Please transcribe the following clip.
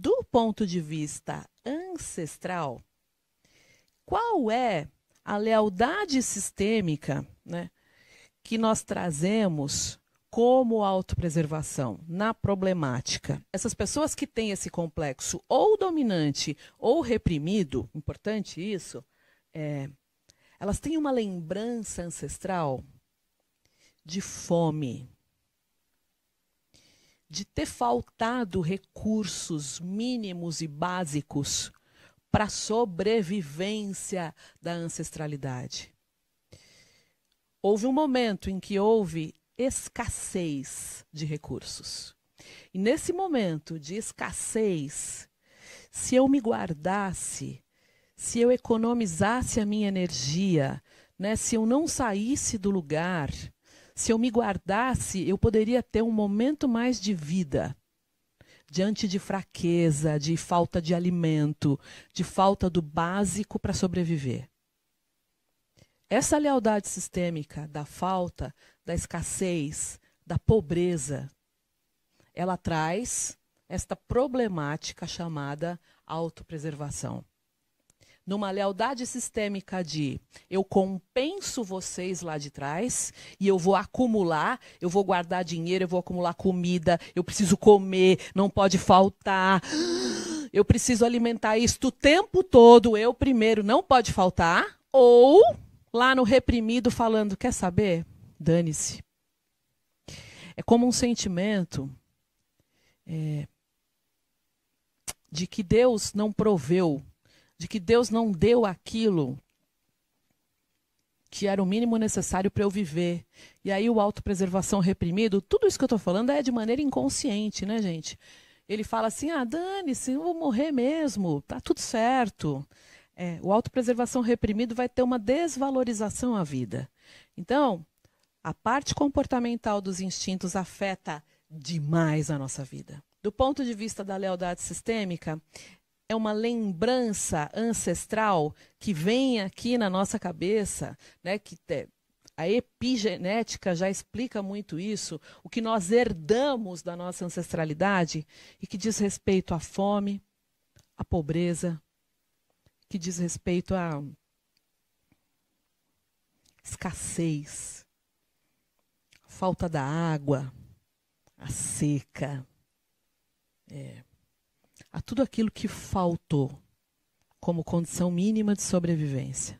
do ponto de vista ancestral, qual é a lealdade sistêmica né, que nós trazemos como autopreservação na problemática. Essas pessoas que têm esse complexo ou dominante ou reprimido, importante isso, é, elas têm uma lembrança ancestral de fome, de ter faltado recursos mínimos e básicos para a sobrevivência da ancestralidade. Houve um momento em que houve escassez de recursos. E nesse momento de escassez, se eu me guardasse, se eu economizasse a minha energia, né, se eu não saísse do lugar, se eu me guardasse, eu poderia ter um momento mais de vida diante de fraqueza, de falta de alimento, de falta do básico para sobreviver. Essa lealdade sistêmica da falta, da escassez, da pobreza, ela traz esta problemática chamada autopreservação. Numa lealdade sistêmica de eu compenso vocês lá de trás e eu vou acumular, eu vou guardar dinheiro, eu vou acumular comida, eu preciso comer, não pode faltar. Eu preciso alimentar isto o tempo todo, eu primeiro não pode faltar, ou lá no reprimido falando: quer saber? Dane-se. É como um sentimento é, de que Deus não proveu, de que Deus não deu aquilo que era o mínimo necessário para eu viver. E aí o autopreservação reprimido, tudo isso que eu estou falando é de maneira inconsciente, né, gente? Ele fala assim: ah, dane-se, eu vou morrer mesmo, tá tudo certo. É, o autopreservação reprimido vai ter uma desvalorização à vida. Então, a parte comportamental dos instintos afeta demais a nossa vida. Do ponto de vista da lealdade sistêmica, é uma lembrança ancestral que vem aqui na nossa cabeça, né, que a epigenética já explica muito isso, o que nós herdamos da nossa ancestralidade e que diz respeito à fome, à pobreza, que diz respeito à escassez, falta da água, a seca, é, a tudo aquilo que faltou como condição mínima de sobrevivência.